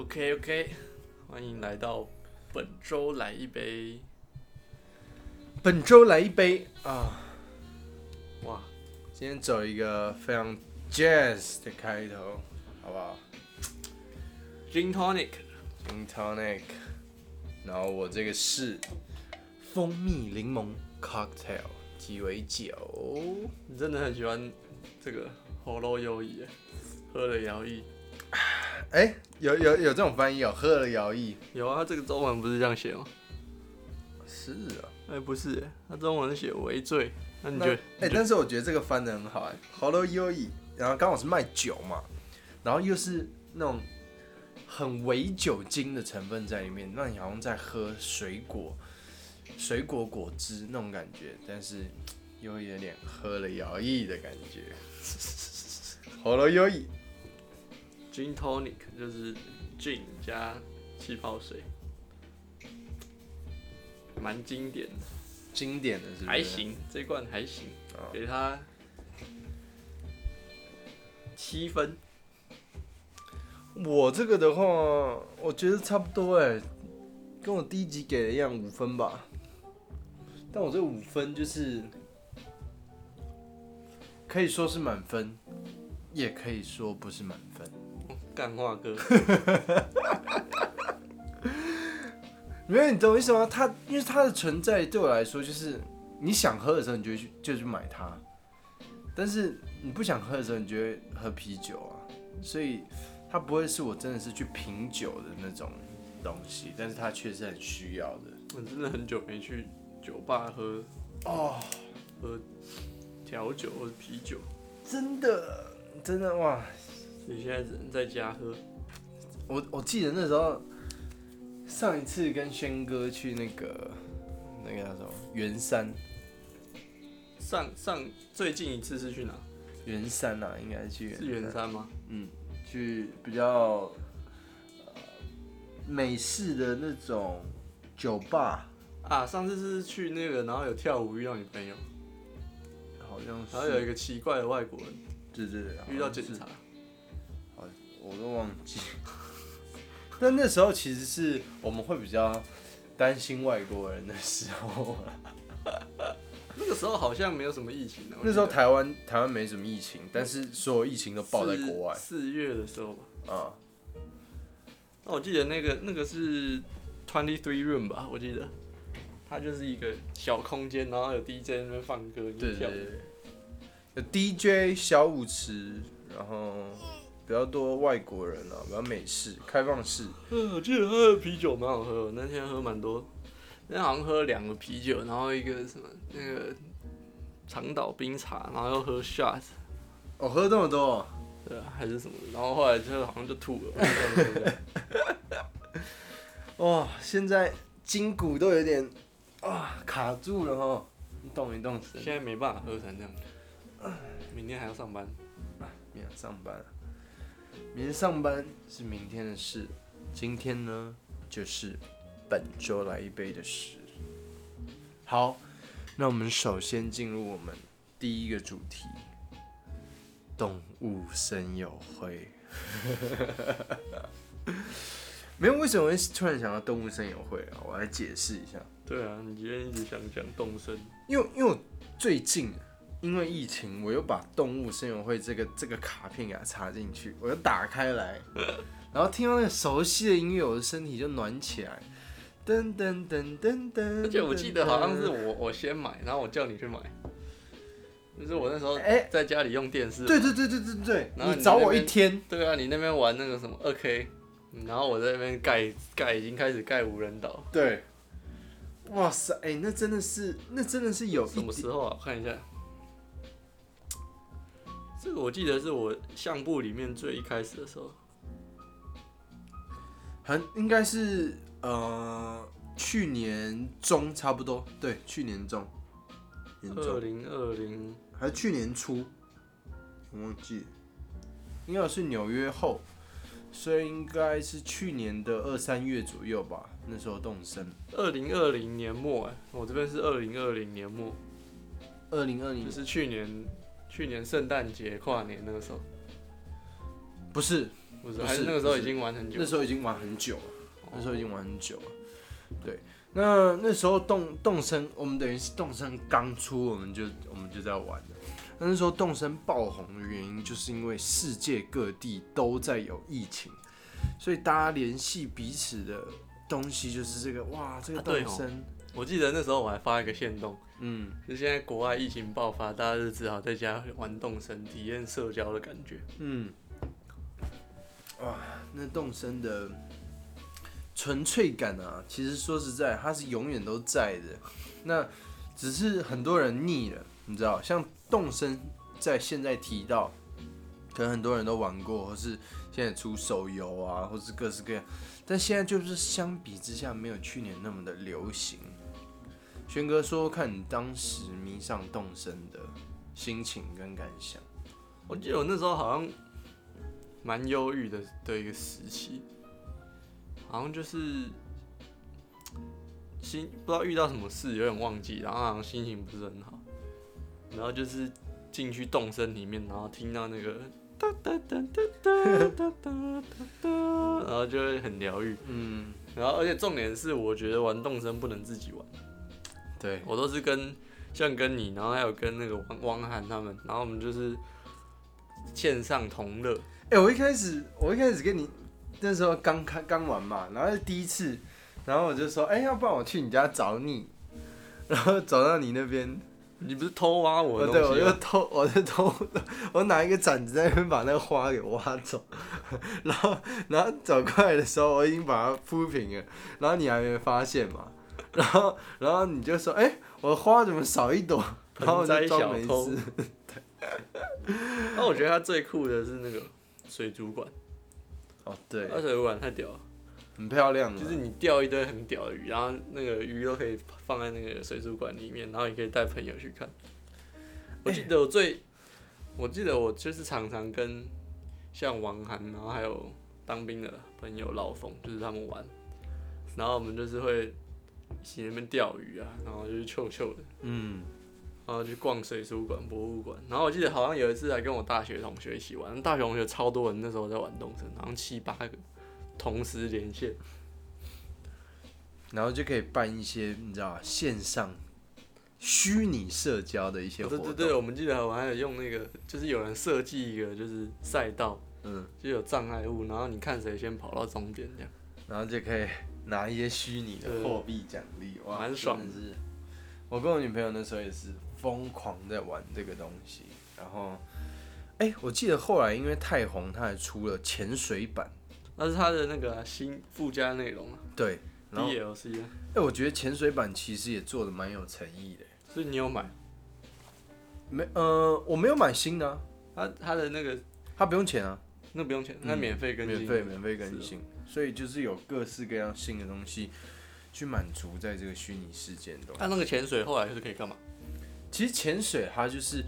OK OK，欢迎来到本周来一杯。本周来一杯啊！哇，今天走一个非常 jazz 的开头，好不好？Gin tonic，Gin tonic。然后我这个是蜂蜜柠檬 cocktail 鸡尾酒。你真的很喜欢这个喉咙优异，喝了摇曳。哎、欸，有有有这种翻译哦，喝了摇曳。有啊，这个中文不是这样写吗？是啊，哎、欸，不是，他中文写微醉。那你觉得？哎、欸，但是我觉得这个翻的很好，哎，喉咙优异。然后刚好是卖酒嘛，然后又是那种很微酒精的成分在里面，那你好像在喝水果、水果果汁那种感觉，但是又有点喝了摇曳的感觉。喉咙优异。Gin tonic 就是 gin 加气泡水，蛮经典的。经典的？还行，这罐还行，哦、给他七分。我这个的话，我觉得差不多哎，跟我第一集给的一样，五分吧。但我这五分就是可以说是满分，也可以说不是满分。干话哥，没有你懂我意思吗？它因为它的存在对我来说，就是你想喝的时候，你就去就去买它；但是你不想喝的时候，你就会喝啤酒啊。所以它不会是我真的是去品酒的那种东西，但是它确实很需要的。我真的很久没去酒吧喝哦，喝调酒或者啤酒，真的真的哇！你现在只能在家喝。我我记得那时候，上一次跟轩哥去那个那个叫什么圆山。上上最近一次是去哪？圆山啊，应该是去圆。是圆山吗？嗯，去比较美式的那种酒吧啊。上次是去那个，然后有跳舞遇到女朋友，好像是。然后有一个奇怪的外国人，对对对，遇到警察。我都忘记，但那时候其实是我们会比较担心外国人的时候。那个时候好像没有什么疫情。那时候台湾台湾没什么疫情，但是所有疫情都爆在国外。四月的时候吧。啊。那我记得那个那个是 Twenty Three Room 吧？我记得，它就是一个小空间，然后有 DJ 在那边放歌，对对对，有 DJ 小舞池，然后。比较多外国人啊，比较美式、开放式。嗯，我记得喝的啤酒蛮好喝，那天喝蛮多。那天好像喝了两个啤酒，然后一个什么那个长岛冰茶，然后又喝 shot。哦，喝这么多？对啊，还是什么？然后后来就好像就吐了。哇，现在筋骨都有点啊卡住了哈，动一动。现在没办法喝成这样。明天还要上班。明天上班。明天上班是明天的事，今天呢就是本周来一杯的事。好，那我们首先进入我们第一个主题——动物森友会。没有，为什么会突然想到动物森友会啊？我来解释一下。对啊，你今天一直想讲动森，因为因为我最近。因为疫情，我又把动物声友会这个这个卡片给它插进去，我又打开来，然后听到那个熟悉的音乐，我的身体就暖起来。噔噔噔噔噔。而且我记得好像是我我先买，然后我叫你去买。就是我那时候哎在家里用电视。对对对对对对。然后你找我一天。对啊，你那边玩那个什么二 K，然后我在那边盖盖已经开始盖无人岛。对。哇塞，哎，那真的是那真的是有什么时候啊？看一下。这个我记得是我相簿里面最一开始的时候，很应该是呃去年中差不多，对，去年中，二零二零还是去年初，我忘记，应该是纽约后，所以应该是去年的二三月左右吧，那时候动身。二零二零年末哎，我这边是二零二零年末，二零二零就是去年。去年圣诞节跨年那个时候，不是，不是，还是那个时候已经玩很久。那时候已经玩很久了，那时候已经玩很久了。对，那那时候动动森，我们等于是动森刚出，我们就我们就在玩的。那时候动森爆红的原因，就是因为世界各地都在有疫情，所以大家联系彼此的东西就是这个哇，这个动森。啊我记得那时候我还发一个限动，嗯，就现在国外疫情爆发，大家就只好在家玩动身，体验社交的感觉。嗯，哇，那动身的纯粹感啊，其实说实在，它是永远都在的。那只是很多人腻了，你知道，像动身在现在提到，可能很多人都玩过，或是现在出手游啊，或是各式各样，但现在就是相比之下，没有去年那么的流行。轩哥说，看你当时迷上动身的心情跟感想。我记得我那时候好像蛮忧郁的的一个时期，好像就是心不知道遇到什么事，有点忘记，然后好像心情不是很好，然后就是进去动身里面，然后听到那个哒哒哒哒哒哒哒哒，然后就会很疗愈。嗯，然后而且重点是，我觉得玩动身不能自己玩。对，我都是跟像跟你，然后还有跟那个汪汪涵他们，然后我们就是线上同乐。哎、欸，我一开始我一开始跟你那时候刚开刚玩嘛，然后是第一次，然后我就说，哎、欸，要不然我去你家找你，然后走到你那边，你不是偷挖我的东西？对，我就偷，我就偷，我拿一个铲子在那边把那个花给挖走，然后然后走过来的时候，我已经把它铺平了，然后你还没发现嘛？然后，然后你就说：“哎，我的花怎么少一朵？”然后我就装没事。那我觉得他最酷的是那个水族馆。哦，对，那水族馆太屌了，很漂亮。就是你钓一堆很屌的鱼，然后那个鱼都可以放在那个水族馆里面，然后也可以带朋友去看。我记得我最，我记得我就是常常跟像王涵，然后还有当兵的朋友老冯，就是他们玩，然后我们就是会。一起那边钓鱼啊，然后就是臭臭的，嗯，然后去逛水族馆、博物馆，然后我记得好像有一次还跟我大学同学一起玩，大学同学超多人，那时候在玩动森，然后七八个同时连线，然后就可以办一些你知道线上虚拟社交的一些活动。对对对，我们记得我还有用那个，就是有人设计一个就是赛道，嗯，就有障碍物，然后你看谁先跑到终点这样，然后就可以。拿一些虚拟的货币奖励，哇，蛮爽的。我跟我女朋友那时候也是疯狂在玩这个东西。然后，哎、欸，我记得后来因为太红，它还出了潜水版，那是它的那个新附加内容啊。对，DLC。哎、欸，我觉得潜水版其实也做的蛮有诚意的。所以你有买？没，呃，我没有买新的、啊。它它的那个，它不用钱啊，那不用钱，那免费更新，免费免费更新。所以就是有各式各样新的东西，去满足在这个虚拟世界中。它那个潜水后来就是可以干嘛？其实潜水它就是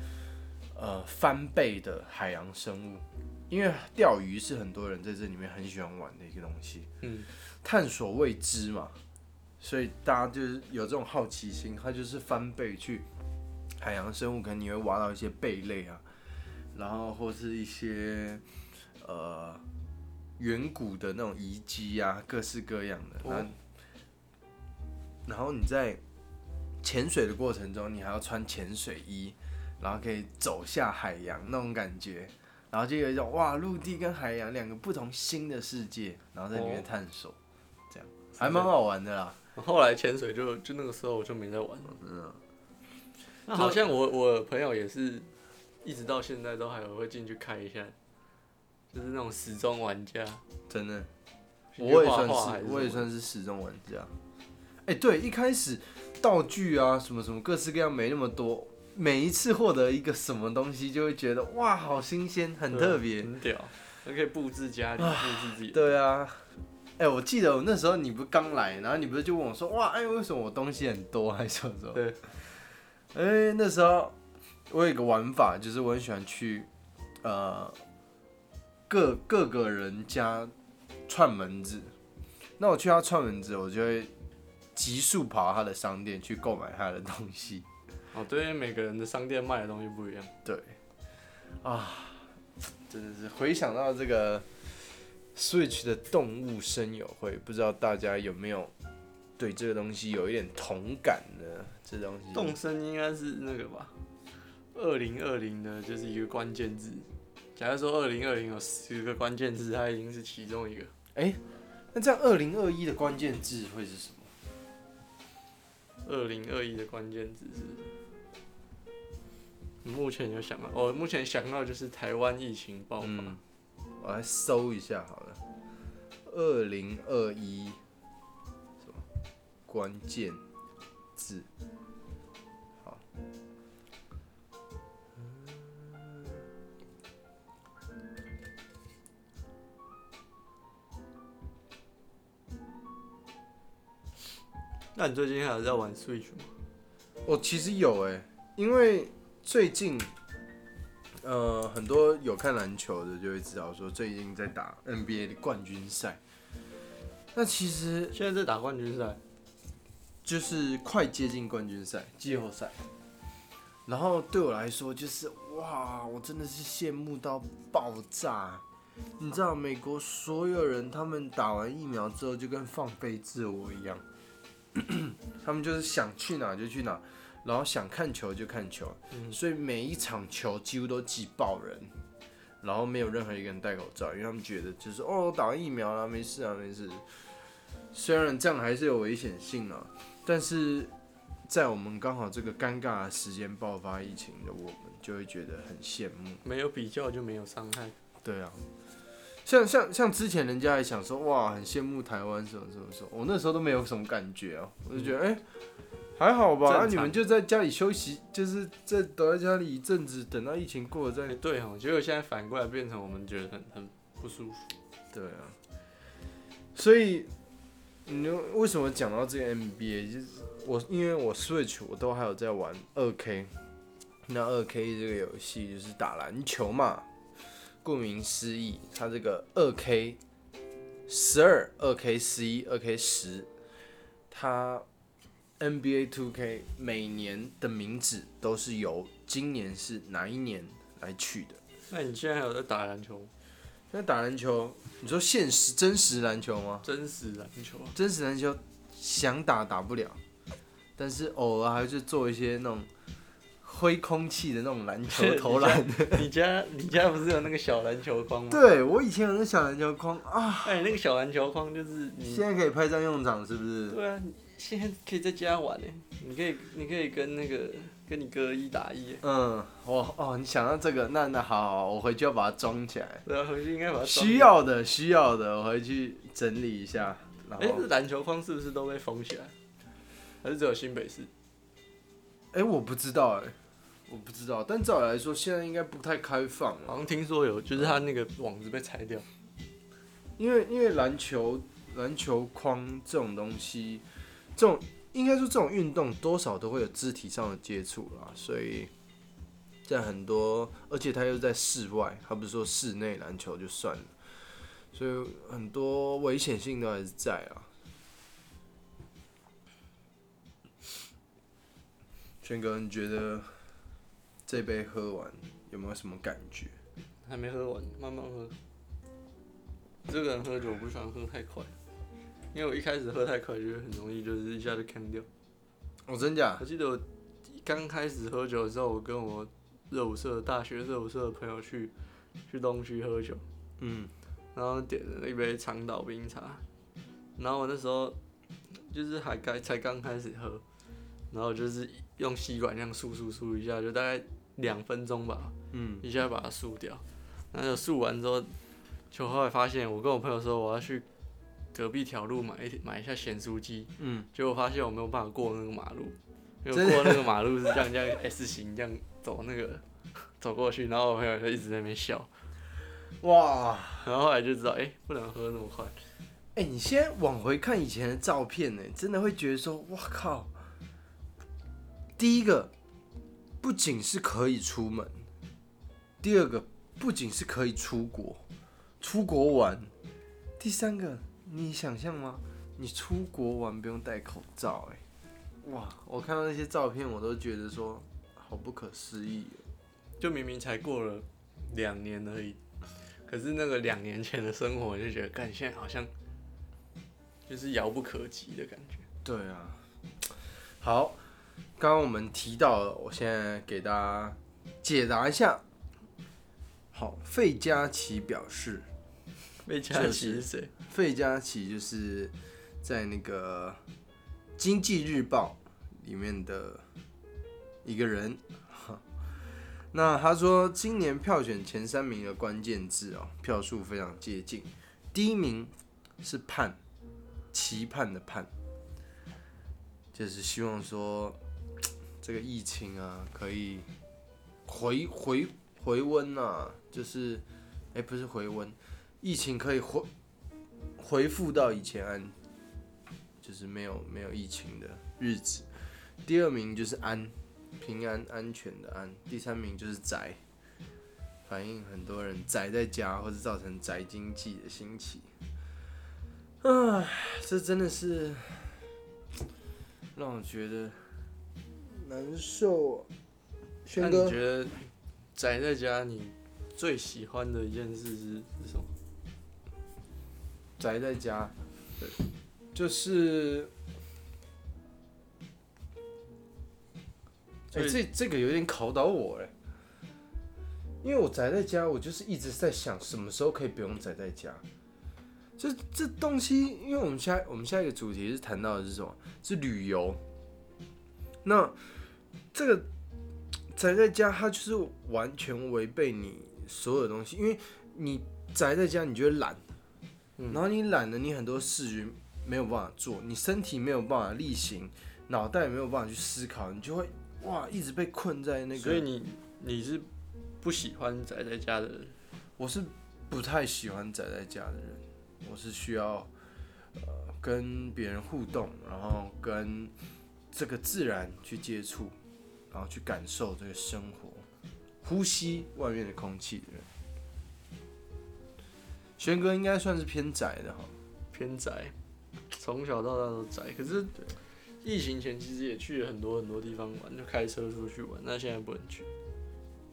呃翻倍的海洋生物，因为钓鱼是很多人在这里面很喜欢玩的一个东西。嗯，探索未知嘛，所以大家就是有这种好奇心，它就是翻倍去海洋生物，可能你会挖到一些贝类啊，然后或是一些呃。远古的那种遗迹啊，各式各样的。然后，然后你在潜水的过程中，你还要穿潜水衣，然后可以走下海洋那种感觉，然后就有一种哇，陆地跟海洋两个不同新的世界，然后在里面探索，这样还蛮好玩的啦。后来潜水就就那个时候我就没在玩了。嗯，那好像我我朋友也是，一直到现在都还有会进去看一下。就是那种时钟玩家，真的，我也算是，我也算是时钟玩家。哎、欸，对，一开始道具啊，什么什么各式各样没那么多，每一次获得一个什么东西，就会觉得哇，好新鲜，很特别，很屌，还可以布置家里，布置自己。对啊，哎、欸，我记得我那时候你不刚来，然后你不是就问我说，哇，哎，为什么我东西很多，还是什么什么？对，哎、欸，那时候我有一个玩法，就是我很喜欢去，呃。各各个人家串门子，那我去他串门子，我就会急速跑到他的商店去购买他的东西。哦，对，每个人的商店卖的东西不一样。对，啊，真的是回想到这个 Switch 的动物声友会，不知道大家有没有对这个东西有一点同感呢？这东西动声应该是那个吧？二零二零的就是一个关键字。假如说二零二零有十个关键字，它已经是其中一个。哎、欸，那这样二零二一的关键字会是什么？二零二一的关键字是？目前有想到，哦，目前想到就是台湾疫情爆发。嗯我来搜一下好了，二零二一什么关键字？那你最近还有在玩 Switch 吗？我其实有哎，因为最近。呃，很多有看篮球的就会知道，说最近在打 NBA 的冠军赛。那其实现在在打冠军赛，就是快接近冠军赛、季后赛。然后对我来说，就是哇，我真的是羡慕到爆炸。你知道，美国所有人他们打完疫苗之后，就跟放飞自我一样，他们就是想去哪就去哪。然后想看球就看球，嗯，所以每一场球几乎都挤爆人，然后没有任何一个人戴口罩，因为他们觉得就是哦，打完疫苗了，没事啊，没事。虽然这样还是有危险性啊，但是在我们刚好这个尴尬的时间爆发疫情的我们，就会觉得很羡慕。没有比较就没有伤害。对啊，像像像之前人家还想说哇，很羡慕台湾什么什么什么，我那时候都没有什么感觉啊，我就觉得哎。欸还好吧，那、啊、你们就在家里休息，就是在躲在家里一阵子，等到疫情过了再。欸、对哦，结果现在反过来变成我们觉得很很不舒服。对啊，所以你为什么讲到这个 NBA？就是我因为我 Switch 我都还有在玩二 K，那二 K 这个游戏就是打篮球嘛，顾名思义，它这个二 K 十二、二 K 十一、二 K 十，它。NBA Two K 每年的名字都是由今年是哪一年来取的。那你现在还有在打篮球？现在打篮球，你说现实真实篮球吗？真实篮球，真实篮球想打打不了，但是偶尔还是做一些那种挥空气的那种篮球投篮。你家你家不是有那个小篮球框吗？对，我以前有那小篮球框啊。哎，那个小篮球框就是你现在可以派上用场，是不是？对啊。现在可以在家玩呢，你可以，你可以跟那个跟你哥一打一。嗯，我哦，你想到这个，那那好，好，我回去要把它装起来。对啊，回去应该把它。需要的，需要的，我回去整理一下。哎，这篮球框是不是都被封起来？还是只有新北市？哎、欸，我不知道，哎，我不知道。但照理来说，现在应该不太开放。好像听说有，就是他那个网子被拆掉。因为因为篮球篮球框这种东西。这种应该说，这种运动多少都会有肢体上的接触啦，所以在很多，而且他又在室外，他不是说室内篮球就算了，所以很多危险性都还是在啊。轩哥，你觉得这杯喝完有没有什么感觉？还没喝完，慢慢喝。这个人喝酒不喜欢喝太快。因为我一开始喝太快，就会很容易就是一下就呛掉。哦，真假？我记得我刚开始喝酒的时候，我跟我热舞社大学热舞社的朋友去去东区喝酒，嗯，然后点了一杯长岛冰茶，然后我那时候就是还刚才刚开始喝，然后就是用吸管这样漱漱漱一下，就大概两分钟吧，嗯，一下把它漱掉，然后漱完之后，就后来发现我跟我朋友说我要去。隔壁条路买一买一下咸酥鸡，嗯，结果发现我没有办法过那个马路，因为过那个马路是这样这样 S 型这样走那个走过去，然后我朋友就一直在那边笑，哇，然后后来就知道，哎、欸，不能喝那么快。哎、欸，你先往回看以前的照片呢，真的会觉得说，哇靠，第一个不仅是可以出门，第二个不仅是可以出国，出国玩，第三个。你想象吗？你出国玩不用戴口罩，哎，哇！我看到那些照片，我都觉得说好不可思议。就明明才过了两年而已，可是那个两年前的生活，我就觉得，干现在好像就是遥不可及的感觉。对啊，好，刚刚我们提到了，我现在给大家解答一下。好，费加奇表示，费加奇是谁？费加奇就是在那个《经济日报》里面的一个人。那他说，今年票选前三名的关键字哦，票数非常接近。第一名是“盼”，期盼的“盼”，就是希望说这个疫情啊可以回回回温啊，就是哎、不是回温，疫情可以回回复到以前安，就是没有没有疫情的日子。第二名就是“安”。平安安全的安，第三名就是宅，反映很多人宅在家，或者造成宅经济的兴起。唉，这真的是让我觉得难受啊。轩哥，那你觉得宅在家你最喜欢的一件事是是什么？宅在家，对，就是。哎、欸，这这个有点考倒我哎，因为我宅在家，我就是一直在想什么时候可以不用宅在家。这这东西，因为我们下我们下一个主题是谈到的是什么？是旅游。那这个宅在家，它就是完全违背你所有的东西，因为你宅在家，你就会懒，然后你懒了，你很多事情没有办法做，你身体没有办法力行，脑袋也没有办法去思考，你就会。哇，一直被困在那个，所以你你是不喜欢宅在家的人？我是不太喜欢宅在家的人，我是需要呃跟别人互动，然后跟这个自然去接触，然后去感受这个生活，呼吸外面的空气的人。轩哥应该算是偏宅的哈，偏宅，从小到大都宅，可是。疫情前其实也去了很多很多地方玩，就开车出去玩。那现在不能去。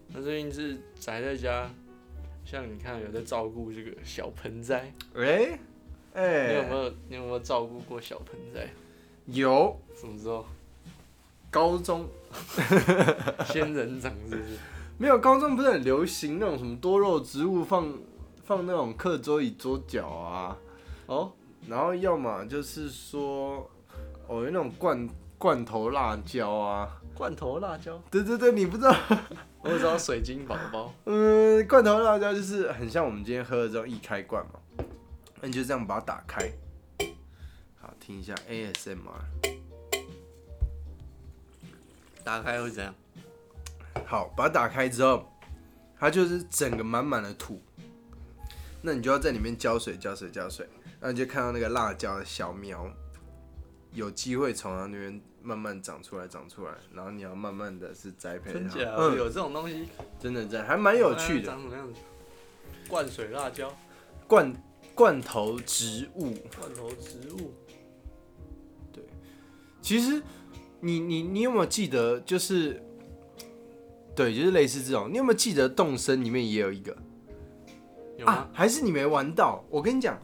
那最近是宅在家，像你看有在照顾这个小盆栽。哎，哎，你有没有你有没有照顾过小盆栽？有。什么时候？高中。仙人掌是不是？没有，高中不是很流行那种什么多肉植物放放那种课桌椅桌角啊？哦，然后要么就是说。哦，有那种罐罐头辣椒啊，罐头辣椒，对对对，你不知道，我只知道水晶宝宝。嗯，罐头辣椒就是很像我们今天喝的这种易开罐嘛，那你就这样把它打开，好，听一下 ASMR，打开会怎样？好，把它打开之后，它就是整个满满的土，那你就要在里面浇水、浇水、浇水，然后你就看到那个辣椒的小苗。有机会从它那边慢慢长出来，长出来，然后你要慢慢的是栽培它。真假？嗯，有这种东西，真的在，还蛮有趣的。长什么样子？灌水辣椒，罐罐头植物，罐头植物。对，其实你你你有没有记得？就是对，就是类似这种。你有没有记得动森里面也有一个？有吗？啊，还是你没玩到？我跟你讲。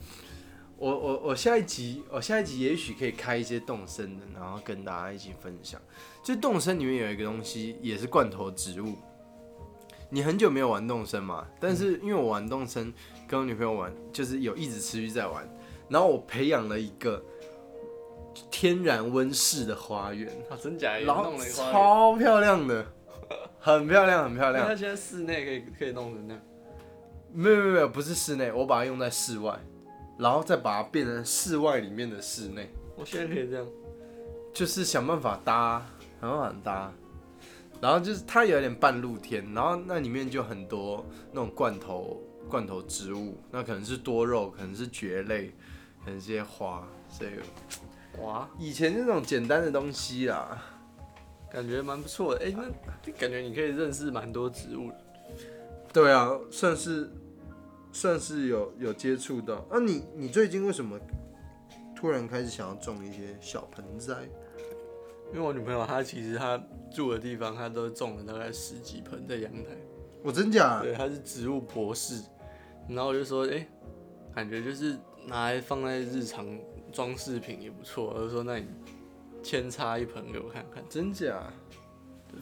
我我我下一集，我下一集也许可以开一些动森的，然后跟大家一起分享。就动森里面有一个东西，也是罐头植物。你很久没有玩动森嘛？但是因为我玩动森，跟我女朋友玩，就是有一直持续在玩。然后我培养了一个天然温室的花园，啊，真假？然后超漂亮的，很漂亮，很漂亮。那现在室内可以可以弄成那样？没有没有没有，不是室内，我把它用在室外。然后再把它变成室外里面的室内。我现在可以这样，就是想办法搭，想办法搭。然后就是它有点半露天，然后那里面就很多那种罐头罐头植物，那可能是多肉，可能是蕨类，可能是些花，所以哇，以前那种简单的东西啊，感觉蛮不错的。哎、欸，那感觉你可以认识蛮多植物。对啊，算是。算是有有接触到。那、啊、你你最近为什么突然开始想要种一些小盆栽？因为我女朋友她其实她住的地方，她都种了大概十几盆在阳台。我真假？对，她是植物博士。然后我就说，哎、欸，感觉就是拿来放在日常装饰品也不错。我就说，那你扦插一盆给我看看。真假？对，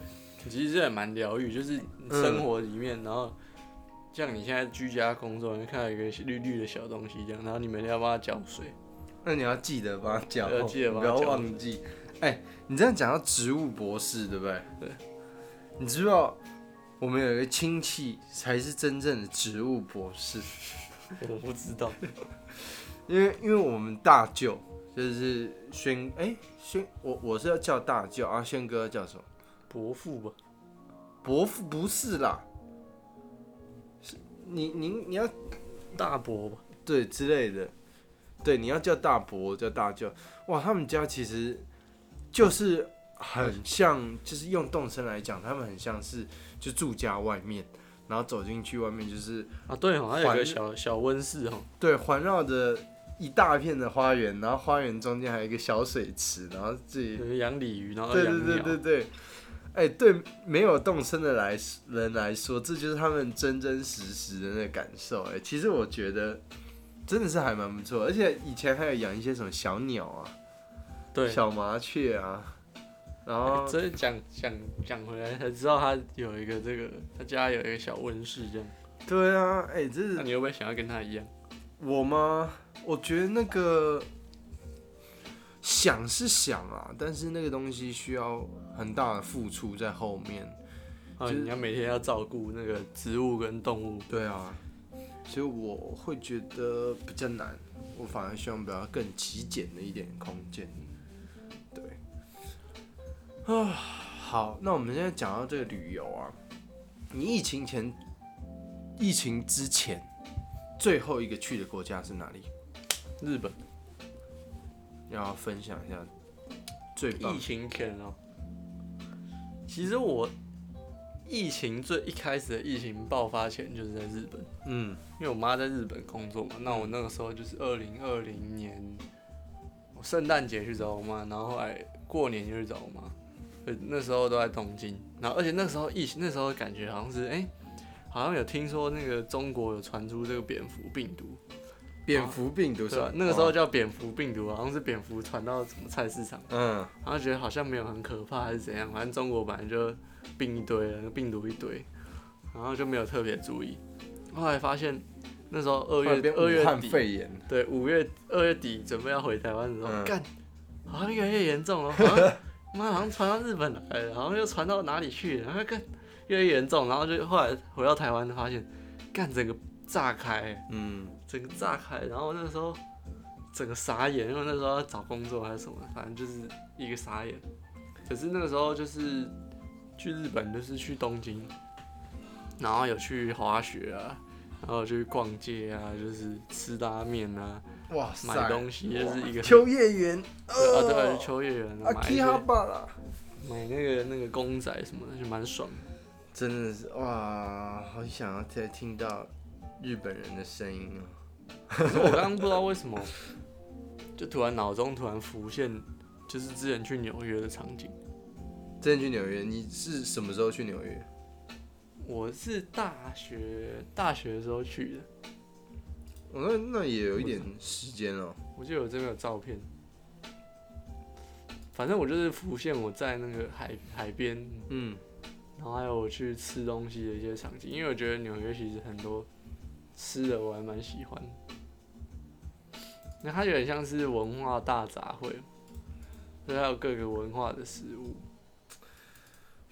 其实这也蛮疗愈，就是生活里面，嗯、然后像你现在居家工作，你看到一个绿绿的小东西这样，然后你每天要帮它浇水，那你要记得帮它浇，要记得帮它浇，不要忘记。哎、欸，你这样讲到植物博士，对不对？对。你知道我们有一个亲戚才是真正的植物博士。我不知道，因为因为我们大舅就是轩，哎，轩，我我是要叫大舅啊，轩哥叫什么？伯父吧？伯父不是啦，是你你你要大伯吧？对之类的，对，你要叫大伯叫大舅。哇，他们家其实就是。很像，就是用动身来讲，他们很像是就住家外面，然后走进去外面就是啊，对，好像有个小小温室哦，对，环绕着一大片的花园，然后花园中间还有一个小水池，然后自己养鲤鱼，然后对对对对对，哎、欸，对，没有动身的来人来说，这就是他们真真实实的那感受。哎，其实我觉得真的是还蛮不错，而且以前还有养一些什么小鸟啊，对，小麻雀啊。然后，真的讲讲讲回来才知道他有一个这个，他家有一个小温室这样。对啊，哎、欸，这是。那你会不会想要跟他一样？我吗？我觉得那个想是想啊，但是那个东西需要很大的付出在后面。啊，你要每天要照顾那个植物跟动物。对啊，所以我会觉得比较难。我反而希望比较更极简的一点空间。对啊，好，那我们现在讲到这个旅游啊，你疫情前、疫情之前最后一个去的国家是哪里？日本。要分享一下最疫情前哦。其实我疫情最一开始的疫情爆发前就是在日本，嗯，因为我妈在日本工作嘛，那我那个时候就是二零二零年，我圣诞节去找我妈，然后后来过年就去找我妈。那时候都在东京，然后而且那时候疫情，那时候感觉好像是哎、欸，好像有听说那个中国有传出这个蝙蝠病毒，蝙蝠病毒是吧？那个时候叫蝙蝠病毒，好像是蝙蝠传到什么菜市场，嗯，然后觉得好像没有很可怕还是怎样，反正中国本来就病一堆了，病毒一堆，然后就没有特别注意，后来发现那时候二月二月底，肺炎，对，五月二月底准备要回台湾的时候，干、嗯，好像越来越严重了。妈，好像传到日本来了，好像又传到哪里去了，然后更越来越严重，然后就后来回到台湾，发现干整个炸开，嗯，整个炸开，然后那时候整个傻眼，因为那时候要找工作还是什么，反正就是一个傻眼。可是那个时候就是去日本，就是去东京，然后有去滑雪啊，然后去逛街啊，就是吃拉面啊。哇塞！买东西就是一个秋叶原，对啊，对，秋叶原，买一些，买那个那个公仔什么的，就蛮爽的。真的是哇，好想要再听到日本人的声音哦。我刚刚不知道为什么，就突然脑中突然浮现，就是之前去纽约的场景。之前去纽约，你是什么时候去纽约？我是大学大学的时候去的。哦、那那也有一点时间哦。我记得我这边有照片，反正我就是浮现我在那个海海边，嗯，然后还有我去吃东西的一些场景，因为我觉得纽约其实很多吃的我还蛮喜欢。那它有点像是文化大杂烩，所以它有各个文化的食物。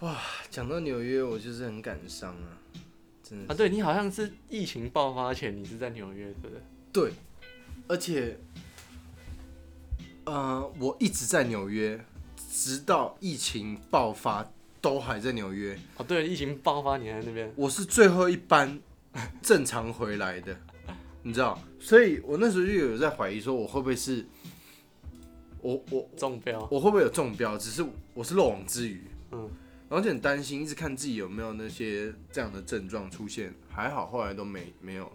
哇，讲到纽约，我就是很感伤啊。真的啊，对，你好像是疫情爆发前，你是在纽约，对不对？对，而且，呃，我一直在纽约，直到疫情爆发都还在纽约。哦，对，疫情爆发你还在那边？我是最后一班正常回来的，你知道，所以我那时候就有在怀疑说，我会不会是，我我中标，我会不会有中标？只是我是漏网之鱼，嗯。然后就很担心，一直看自己有没有那些这样的症状出现，还好后来都没没有，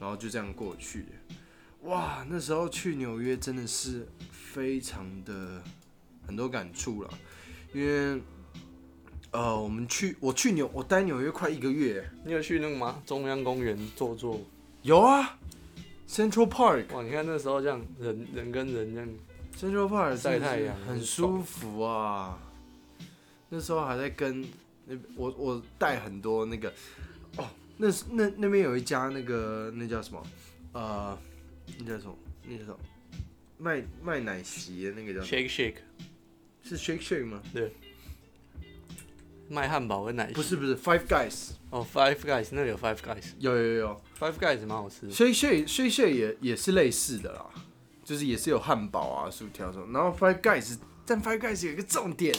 然后就这样过去。哇，那时候去纽约真的是非常的很多感触了，因为呃，我们去，我去纽，我待纽约快一个月。你有去那个吗？中央公园坐坐？有啊，Central Park。哇，你看那时候这样，人人跟人这样，Central Park 晒太阳，很舒服啊。那时候还在跟那我我带很多那个，哦，那那那边有一家那个那叫什么？呃，那叫什么？那叫什么？卖卖奶昔的那个叫 Shake Shake，是 Shake Shake 吗？对。卖汉堡跟奶昔？不是不是，Five Guys。哦，Five Guys 那里有 Five Guys。有有有，Five Guys 蛮好吃的。Shake Shake Shake Shake 也也是类似的啦，就是也是有汉堡啊、薯条什么。然后 Five Guys，但 Five Guys 有一个重点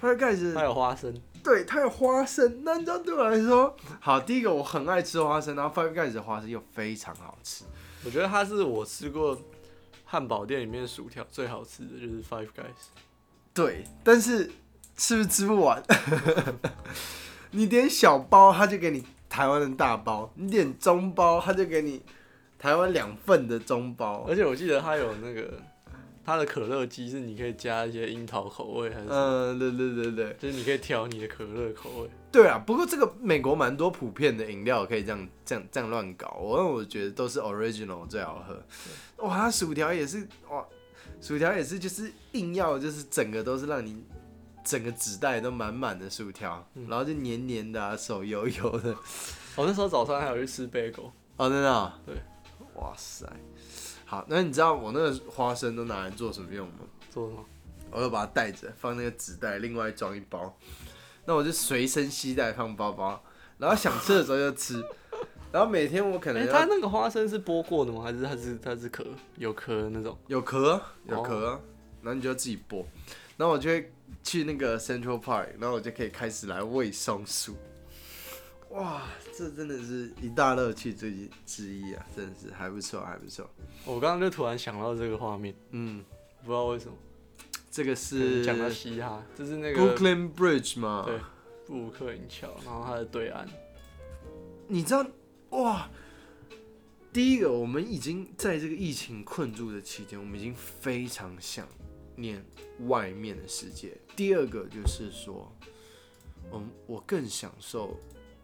，Five Guys 它有花生。对，它有花生。那你知道对我来说，好，第一个我很爱吃花生，然后 Five Guys 的花生又非常好吃。我觉得它是我吃过汉堡店里面薯条最好吃的，就是 Five Guys。对，但是。是不是吃不完？你点小包，他就给你台湾的大包；你点中包，他就给你台湾两份的中包。而且我记得他有那个他的可乐鸡，是你可以加一些樱桃口味，还是？嗯，对对对对，就是你可以调你的可乐口味。对啊，不过这个美国蛮多普遍的饮料可以这样这样这样乱搞，我因为我觉得都是 original 最好喝。哇，它薯条也是哇，薯条也是就是硬要就是整个都是让你。整个纸袋都满满的薯条，嗯、然后就黏黏的、啊，手油油的。我 那时候早上还有去吃贝果。哦，真的、哦？对。哇塞。好，那你知道我那个花生都拿来做什么用吗？做什么？我就把它带着，放那个纸袋，另外装一包。那我就随身携带放包包，然后想吃的时候就吃。然后每天我可能……它、欸、那个花生是剥过的吗？还是它是它是壳有壳的那种？有壳，有壳。哦、然后你就要自己剥。然后我就会。去那个 Central Park，然后我就可以开始来喂松鼠。哇，这真的是一大乐趣之一之一啊！真的是还不错，还不错。我刚刚就突然想到这个画面，嗯，不知道为什么。这个是讲到嘻哈，这是那个 Brooklyn Bridge 嘛？对，布鲁克林桥，然后它的对岸。你知道哇？第一个，我们已经在这个疫情困住的期间，我们已经非常想念外面的世界。第二个就是说，嗯，我更享受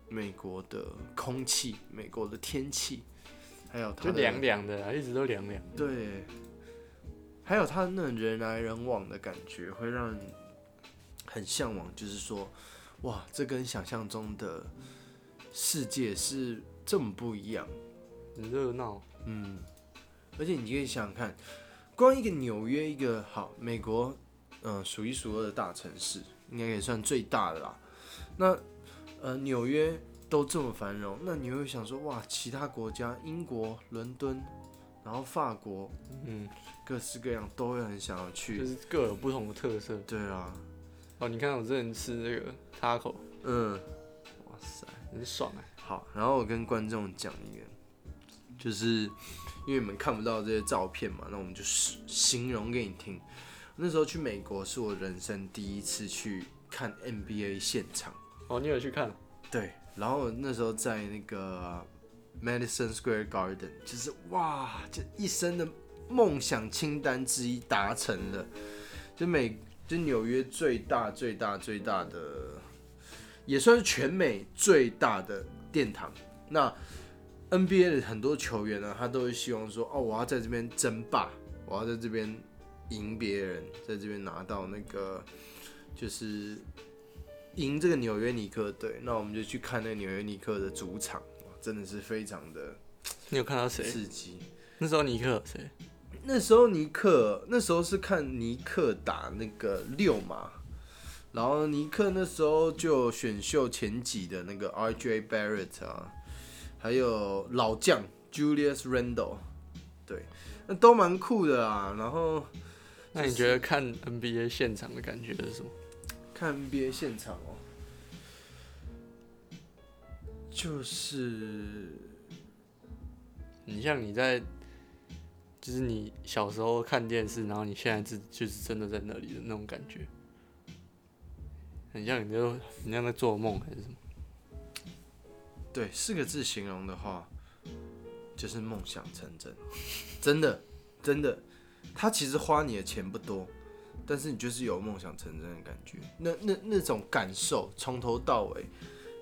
美国的空气、美国的天气，还有它凉凉的，一直都凉凉。对，还有它那人来人往的感觉，会让你很向往。就是说，哇，这跟想象中的世界是这么不一样，很热闹。嗯，而且你可以想想看。光一个纽约，一个好美国，嗯，数一数二的大城市，应该也算最大的啦。那呃，纽约都这么繁荣，那你会想说，哇，其他国家，英国伦敦，然后法国，嗯，各式各样都会很想要去，就是各有不同的特色。对啊，哦，你看我之前吃这个 taco，嗯，哇塞，很爽哎。好，然后我跟观众讲一个，就是。因为你们看不到这些照片嘛，那我们就形容给你听。那时候去美国是我人生第一次去看 NBA 现场。哦，你有去看？对，然后那时候在那个 Madison Square Garden，就是哇，这一生的梦想清单之一达成了。就美，就纽约最大、最大、最大的，也算是全美最大的殿堂。那 NBA 的很多球员呢，他都会希望说：“哦，我要在这边争霸，我要在这边赢别人，在这边拿到那个就是赢这个纽约尼克队。”那我们就去看那个纽约尼克的主场，哇，真的是非常的。你有看到谁？刺激。那时候尼克谁？那时候尼克，那时候是看尼克打那个六嘛，然后尼克那时候就选秀前几的那个 RJ Barrett 啊。还有老将 Julius Randle，对，那都蛮酷的啊。然后，那你觉得看 NBA 现场的感觉是什么？看 NBA 现场哦，就是你像你在，就是你小时候看电视，然后你现在是就是真的在那里的那种感觉，很像你就你像在做梦还是什么？对，四个字形容的话，就是梦想成真。真的，真的，他其实花你的钱不多，但是你就是有梦想成真的感觉，那那那种感受从头到尾，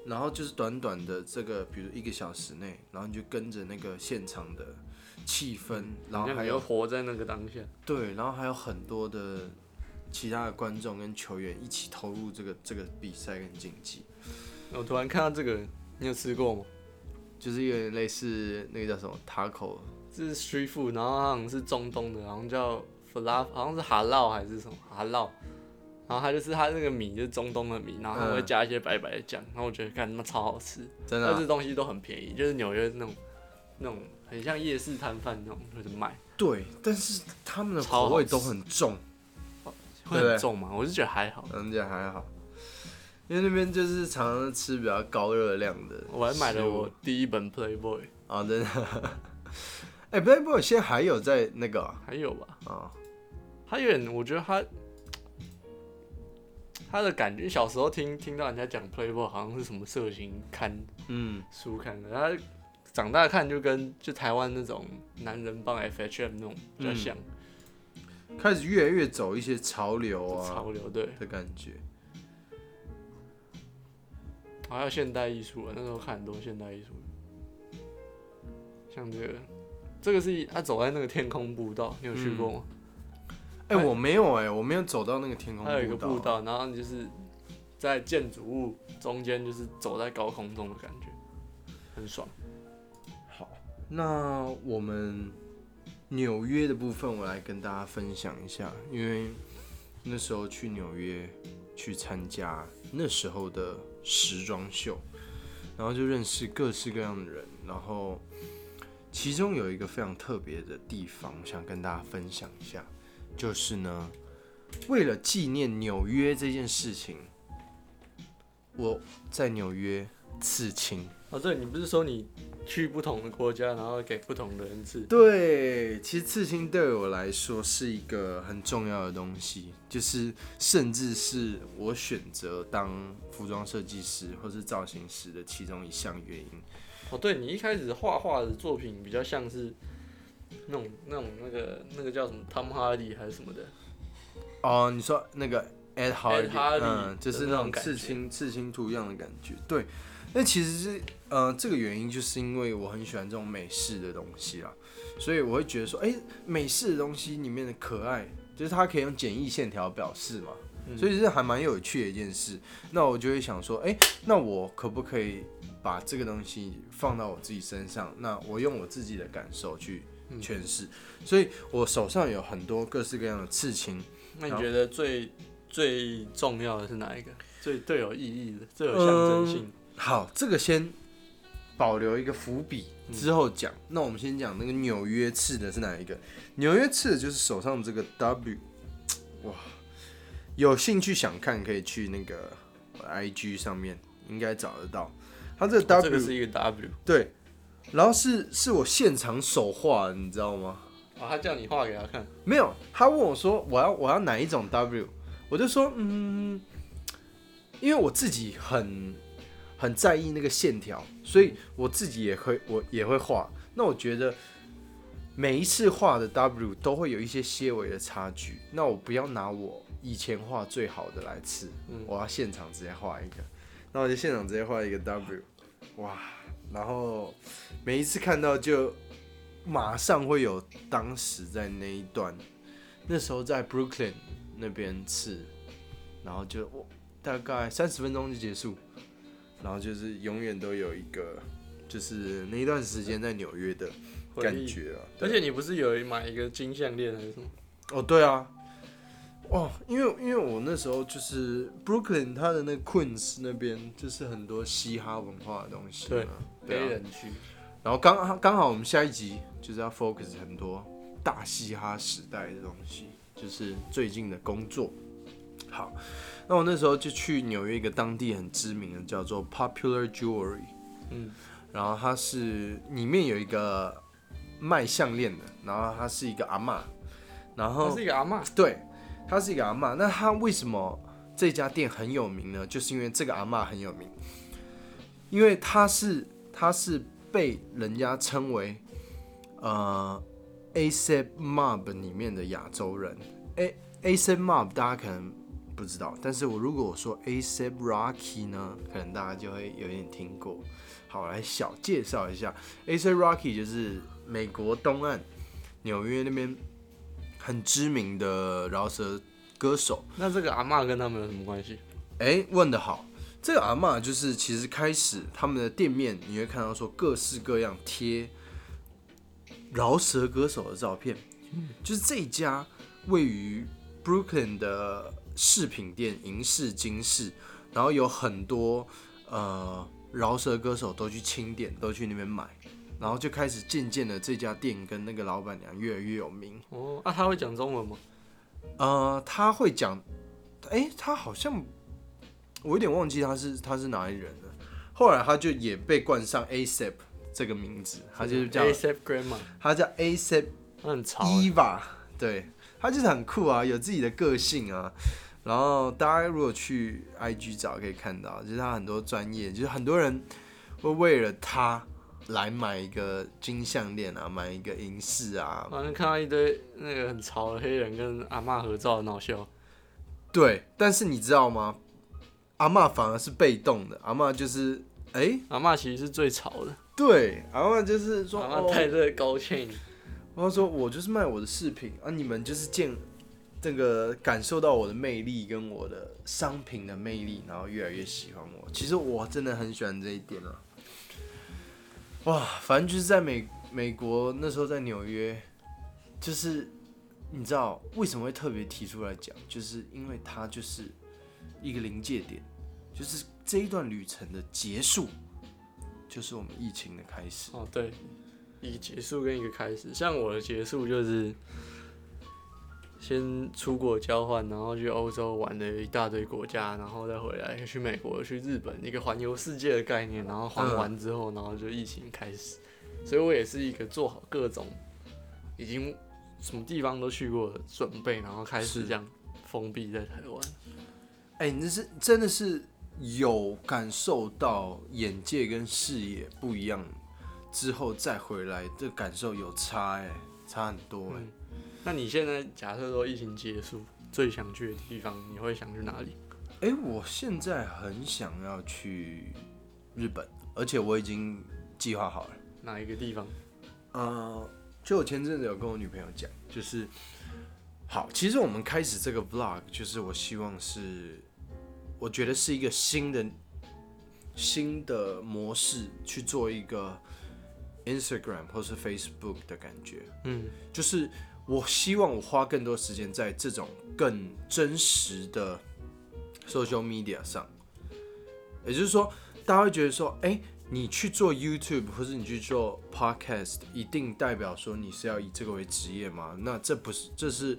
然后就是短短的这个，比如一个小时内，然后你就跟着那个现场的气氛，然后还要活在那个当下，对，然后还有很多的其他的观众跟球员一起投入这个这个比赛跟竞技。我突然看到这个，你有吃过吗？就是有点类似那个叫什么塔口，这是 street food，然后好像是中东的，好像叫 f l a。好像是哈烙还是什么哈烙，然后它就是它那个米就是中东的米，然后它会加一些白白的酱，然后我觉得看他妈超好吃，真的、啊，但是东西都很便宜，就是纽约那种那种很像夜市摊贩那种就是卖。对，但是他们的口味都很重，会很重吗？我是觉得还好，人家还好，因为那边就是常常吃比较高热量的。我还买了我第一本 Playboy 啊，真的。哎、欸、，Playboy 现在还有在那个、啊？还有吧？啊。他有点，我觉得他他的感觉，小时候听听到人家讲 Playboy 好像是什么色情刊，嗯，书刊的。他长大看就跟就台湾那种男人帮 FHM 那种比较像，嗯，开始越来越走一些潮流啊，潮流对的感觉。还有现代艺术啊，那时候看很多现代艺术，像这个，这个是他走在那个天空步道，你有去过吗？嗯哎、欸，我没有哎、欸，我没有走到那个天空步道。它有一个步道，然后你就是在建筑物中间，就是走在高空中的感觉，很爽。好，那我们纽约的部分，我来跟大家分享一下，因为那时候去纽约去参加那时候的时装秀，然后就认识各式各样的人，然后其中有一个非常特别的地方，想跟大家分享一下。就是呢，为了纪念纽约这件事情，我在纽约刺青。哦，对，你不是说你去不同的国家，然后给不同的人刺？对，其实刺青对我来说是一个很重要的东西，就是甚至是我选择当服装设计师或是造型师的其中一项原因。哦，对，你一开始画画的作品比较像是。那种、那种、那个、那个叫什么，Tom Hardy 还是什么的？哦，你说那个 Ed Hardy，, Ed Hardy 嗯，就是那种刺青、刺青图样的感觉。对，那其实是呃，这个原因就是因为我很喜欢这种美式的东西啦，所以我会觉得说，哎、欸，美式的东西里面的可爱，就是它可以用简易线条表示嘛，嗯、所以是还蛮有趣的一件事。那我就会想说，哎、欸，那我可不可以把这个东西放到我自己身上？那我用我自己的感受去。诠释，所以我手上有很多各式各样的刺青。那你觉得最最重要的是哪一个？最最有意义的，最有象征性、嗯？好，这个先保留一个伏笔，之后讲。嗯、那我们先讲那个纽约刺的是哪一个？纽约刺的就是手上这个 W。哇，有兴趣想看可以去那个 IG 上面，应该找得到。它这个 W，、哦、这个是一个 W，对。然后是是我现场手画，你知道吗？啊、哦，他叫你画给他看？没有，他问我说我要我要哪一种 W，我就说嗯，因为我自己很很在意那个线条，所以我自己也会我也会画。那我觉得每一次画的 W 都会有一些些微的差距，那我不要拿我以前画最好的来刺，嗯、我要现场直接画一个，那我就现场直接画一个 W，哇！然后每一次看到就马上会有当时在那一段，那时候在 Brooklyn 那边刺，然后就大概三十分钟就结束，然后就是永远都有一个就是那一段时间在纽约的感觉啊。而且你不是有买一个金项链还是什么？哦，对啊。哦，因为因为我那时候就是 Brooklyn，它的那个 Queens 那边就是很多嘻哈文化的东西嘛，对，黑人区。然后刚刚好我们下一集就是要 focus 很多大嘻哈时代的东西，就是最近的工作。好，那我那时候就去纽约一个当地很知名的叫做 Popular Jewelry，嗯，然后它是里面有一个卖项链的，然后它是一个阿嬷，然后它是一个阿嬷，对。他是一个阿嬷，那他为什么这家店很有名呢？就是因为这个阿嬷很有名，因为他是他是被人家称为呃 A$AP Mob 里面的亚洲人，A A$AP Mob 大家可能不知道，但是我如果我说 A$AP Rocky 呢，可能大家就会有点听过。好，我来小介绍一下 A$AP Rocky，就是美国东岸纽约那边很知名的饶舌歌手。那这个阿嬷跟他们有什么关系？哎、欸，问得好。这个阿嬷就是其实开始他们的店面，你会看到说各式各样贴饶舌歌手的照片。就是这一家位于 Brooklyn 的饰品店银饰金饰，然后有很多呃饶舌歌手都去清点，都去那边买，然后就开始渐渐的这家店跟那个老板娘越来越有名。哦，啊，他会讲中文吗？呃，他会讲，哎，他好像我有点忘记他是他是哪里人了。后来他就也被冠上 ASAP 这个名字，他就是叫 ASAP Grandma，他叫 ASAP，。很潮，Eva，对，他就是很酷啊，有自己的个性啊。然后大家如果去 IG 找，可以看到，就是他很多专业，就是很多人会为了他来买一个金项链啊，买一个银饰啊。反正看到一堆那个很潮的黑人跟阿嬷合照，很好笑。对，但是你知道吗？阿嬷反而是被动的，阿嬷就是，哎、欸，阿嬷其实是最潮的。对，阿嬷就是说，阿嬷戴这个高 chain。然后说：“我就是卖我的饰品啊，你们就是见这个感受到我的魅力跟我的商品的魅力，然后越来越喜欢我。其实我真的很喜欢这一点啊！哇，反正就是在美美国那时候在纽约，就是你知道为什么会特别提出来讲，就是因为它就是一个临界点，就是这一段旅程的结束，就是我们疫情的开始。哦，对。”一个结束跟一个开始，像我的结束就是先出国交换，然后去欧洲玩了一大堆国家，然后再回来去美国、去日本，一个环游世界的概念。然后环完之后，然后就疫情开始，所以我也是一个做好各种已经什么地方都去过的准备，然后开始这样封闭在台湾。哎、欸，你这是真的是有感受到眼界跟视野不一样。之后再回来，这感受有差哎、欸，差很多哎、欸嗯。那你现在假设说疫情结束，最想去的地方，你会想去哪里？哎、欸，我现在很想要去日本，而且我已经计划好了。哪一个地方？呃，就我前阵子有跟我女朋友讲，就是好，其实我们开始这个 vlog，就是我希望是，我觉得是一个新的新的模式去做一个。Instagram 或是 Facebook 的感觉，嗯，就是我希望我花更多时间在这种更真实的 social media 上，也就是说，大家会觉得说，哎、欸，你去做 YouTube 或是你去做 Podcast，一定代表说你是要以这个为职业吗？那这不是，这是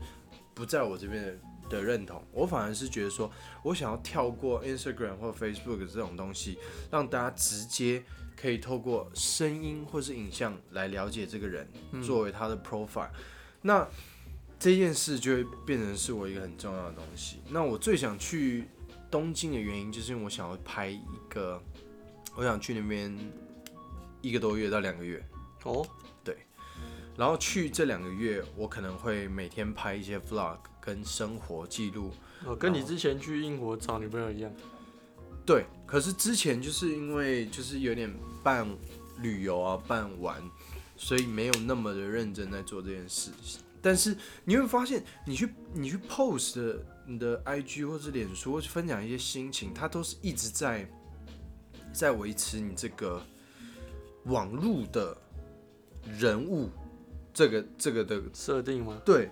不在我这边的的认同。我反而是觉得说，我想要跳过 Instagram 或 Facebook 这种东西，让大家直接。可以透过声音或是影像来了解这个人，作为他的 profile，嗯。那这件事就会变成是我一个很重要的东西。那我最想去东京的原因，就是因为我想要拍一个，我想去那边一个多月到两个月。哦，对。然后去这两个月，我可能会每天拍一些 vlog 跟生活记录。哦，跟你之前去英国找女朋友一样。对，可是之前就是因为就是有点半旅游啊，半玩，所以没有那么的认真在做这件事情。但是你会发现，你去你去 post 你的 IG 或者脸书，或者分享一些心情，它都是一直在在维持你这个网络的人物这个这个的设定吗？对，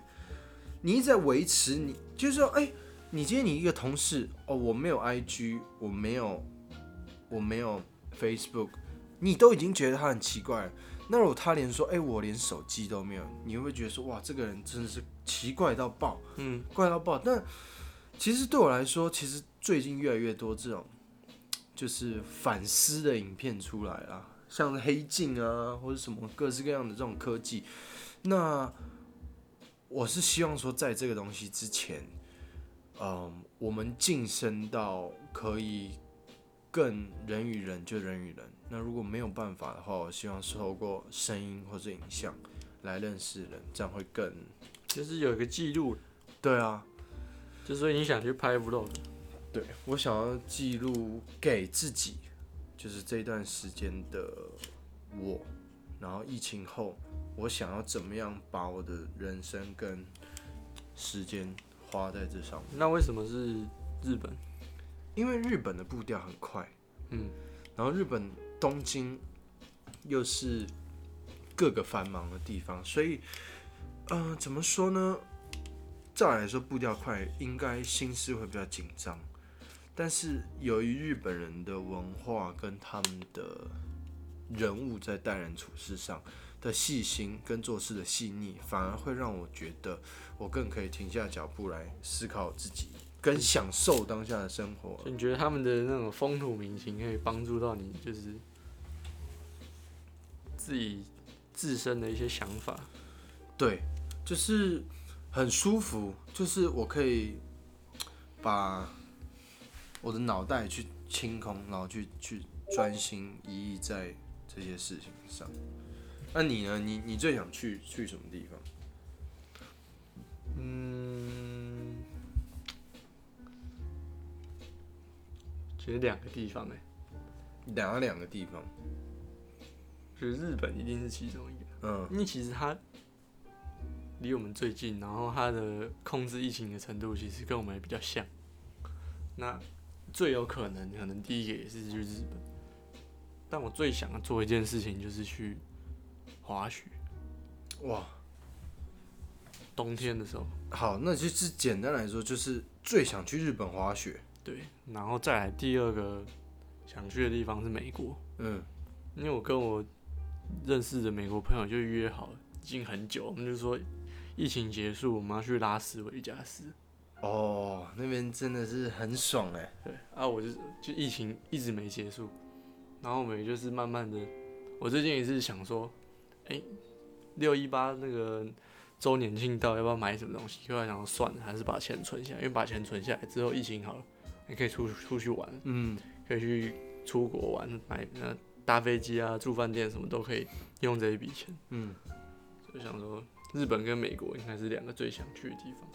你一直在维持你，就是说，哎。你今天你一个同事哦，我没有 IG，我没有，我没有 Facebook，你都已经觉得他很奇怪了。那如果他连说，哎、欸，我连手机都没有，你会不会觉得说，哇，这个人真的是奇怪到爆，嗯，怪到爆。但其实对我来说，其实最近越来越多这种就是反思的影片出来了，像黑镜啊，或者什么各式各样的这种科技。那我是希望说，在这个东西之前。嗯，我们晋升到可以更人与人就人与人。那如果没有办法的话，我希望是透过声音或者影像来认识人，这样会更就是有一个记录。对啊，就所以你想去拍 vlog，对，我想要记录给自己，就是这段时间的我，然后疫情后，我想要怎么样把我的人生跟时间花在这上面。那为什么是日本？因为日本的步调很快，嗯，然后日本东京又是各个繁忙的地方，所以，嗯、呃，怎么说呢？照来说步调快，应该心思会比较紧张。但是由于日本人的文化跟他们的人物在待人处事上的细心跟做事的细腻，反而会让我觉得我更可以停下脚步来思考自己，跟享受当下的生活。你觉得他们的那种风土民情可以帮助到你，就是自己自身的一些想法？对，就是。很舒服，就是我可以把我的脑袋去清空，然后去去专心一意在这些事情上。那你呢？你你最想去去什么地方？嗯，其实两个地方哎，哪两个地方，就是日本一定是其中一个。嗯，因为其实它。离我们最近，然后它的控制疫情的程度其实跟我们也比较像。那最有可能，可能第一个也是去日本。但我最想做一件事情就是去滑雪。哇！冬天的时候。好，那就是简单来说，就是最想去日本滑雪。对，然后再来第二个想去的地方是美国。嗯，因为我跟我认识的美国朋友就约好了，已经很久，我们就说。疫情结束，我们要去拉斯维加斯。哦，那边真的是很爽哎。对啊，我就就疫情一直没结束，然后我们也就是慢慢的，我最近也是想说，哎、欸，六一八那个周年庆到，要不要买什么东西？后来想说算了，还是把钱存下来，因为把钱存下来之后，疫情好了，你可以出出去玩，嗯，可以去出国玩，买那搭飞机啊、住饭店什么都可以用这一笔钱，嗯，就想说。日本跟美国应该是两个最想去的地方。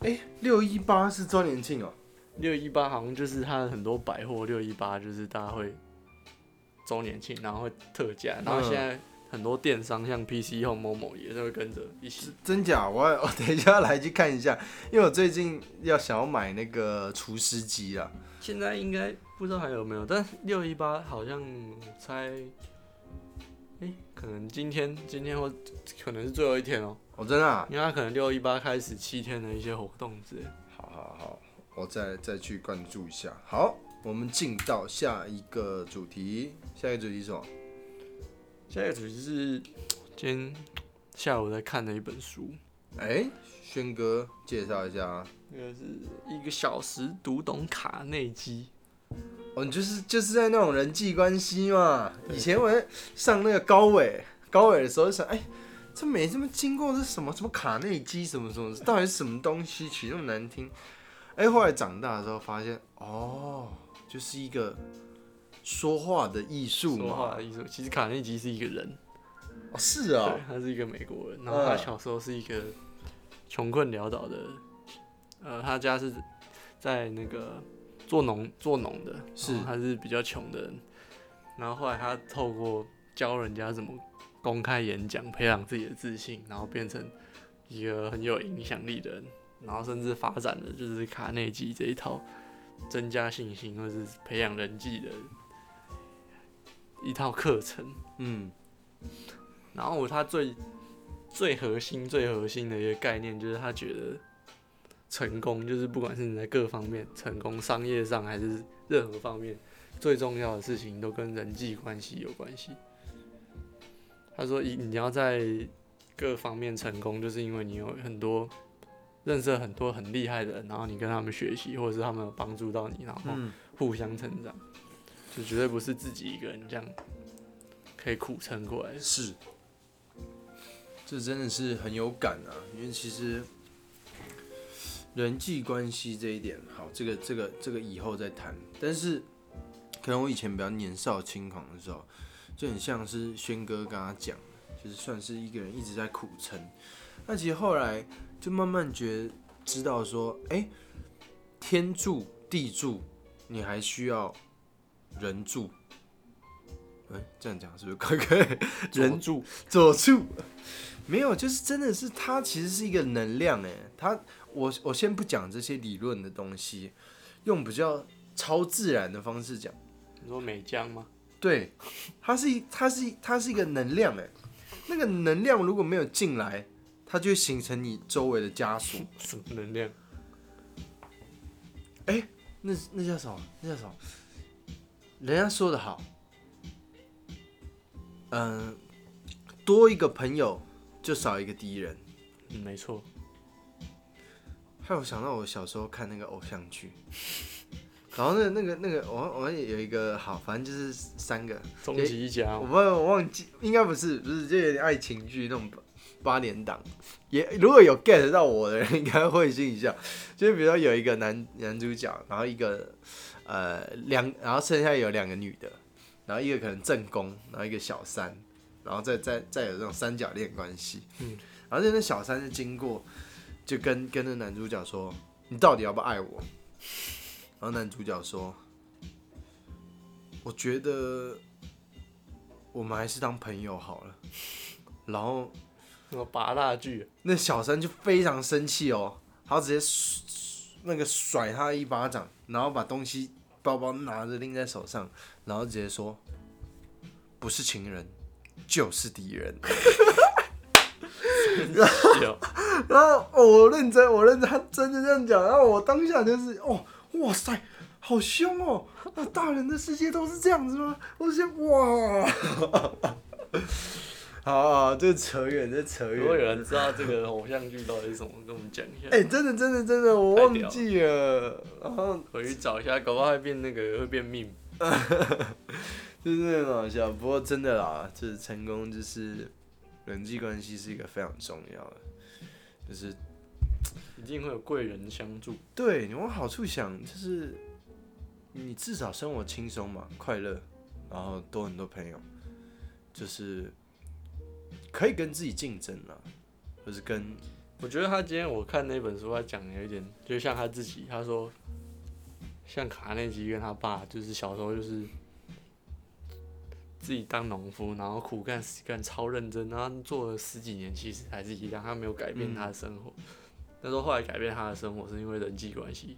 哎，六一八是周年庆哦。六一八好像就是它的很多百货，六一八就是大家会周年庆，然后会特价，然后现在很多电商像 PC Home、某某也都会跟着一起。真假？我 我等一下来去看一下，因为我最近要想要买那个厨师机啊。现在应该不知道还有没有，但六一八好像猜。哎、欸，可能今天今天或可能是最后一天哦、喔。哦，真的、啊？因为它可能六一八开始七天的一些活动之类。好好好，我再再去关注一下。好，我们进到下一个主题。下一个主题是什么？下一个主题是今天下午在看的一本书。哎、欸，轩哥介绍一下啊。那个是一个小时读懂卡内基。哦，你就是就是在那种人际关系嘛。以前我在上那个高伟高伟的时候，就想，哎、欸，这没这么经过，这什么什么卡内基什么什么，到底是什么东西，取那么难听？哎、欸，后来长大的时候发现，哦，就是一个说话的艺术嘛。说话的艺术，其实卡内基是一个人。哦，是啊，对，他是一个美国人，然后他小时候是一个穷困潦倒的，呃，他家是在那个。做农做农的，是他是比较穷的人，然后后来他透过教人家怎么公开演讲，培养自己的自信，然后变成一个很有影响力的人，然后甚至发展的就是卡内基这一套增加信心或者是培养人际的一套课程。嗯，然后他最最核心、最核心的一个概念就是他觉得。成功就是不管是你在各方面成功，商业上还是任何方面，最重要的事情都跟人际关系有关系。他说：“你你要在各方面成功，就是因为你有很多认识了很多很厉害的人，然后你跟他们学习，或者是他们有帮助到你，然后互相成长，就绝对不是自己一个人这样可以苦撑过来。”是，这真的是很有感啊，因为其实。人际关系这一点，好，这个这个这个以后再谈。但是，可能我以前比较年少轻狂的时候，就很像是轩哥刚刚讲，就是算是一个人一直在苦撑。那其实后来就慢慢觉知道说，哎、天助地助，你还需要人柱。哎、欸，这样讲是不是 可以？人柱佐助，没有，就是真的是它其实是一个能量哎，它我我先不讲这些理论的东西，用比较超自然的方式讲。你说美江吗？对，它是一它是它是一个能量哎，那个能量如果没有进来，它就会形成你周围的枷锁。什么能量？哎、欸，那那叫什么？那叫什么？人家说的好。嗯，多一个朋友就少一个敌人。嗯，没错。害我想到我小时候看那个偶像剧，然后那个、那个那个我我也有一个好，反正就是三个终极一家，我不我忘记，应该不是不是，就有点爱情剧那种八点档。也如果有 get 到我的人，应该会心一笑。就是比如说有一个男男主角，然后一个呃两，然后剩下有两个女的。然后一个可能正宫，然后一个小三，然后再再再有这种三角恋关系。嗯，然后那小三就经过，就跟跟那男主角说：“你到底要不要爱我？”然后男主角说：“我觉得我们还是当朋友好了。”然后那个八大剧，那小三就非常生气哦，他直接那个甩他一巴掌，然后把东西。包包拿着拎在手上，然后直接说：“不是情人，就是敌人。」然后，然后我认真，我认真，他真的这样讲。然后我当下就是，哦，哇塞，好凶哦！大人的世界都是这样子吗？我想，哇！好，好，这扯远，这扯远。如果有人知道这个偶像剧到底是什么，跟我们讲一下。哎、欸，真的，真的，真的，我忘记了。然后回去找一下，搞不好会变那个，会变命。就是很好笑，不过真的啦，就是成功，就是人际关系是一个非常重要的，就是一定会有贵人相助。对，你往好处想，就是你至少生活轻松嘛，快乐，然后多很多朋友，就是。可以跟自己竞争了，就是跟，我觉得他今天我看那本书，他讲的有一点，就像他自己，他说，像卡内基跟他爸，就是小时候就是自己当农夫，然后苦干实干，超认真，然后做了十几年，其实还是一样，他没有改变他的生活。但是后来改变他的生活，是因为人际关系，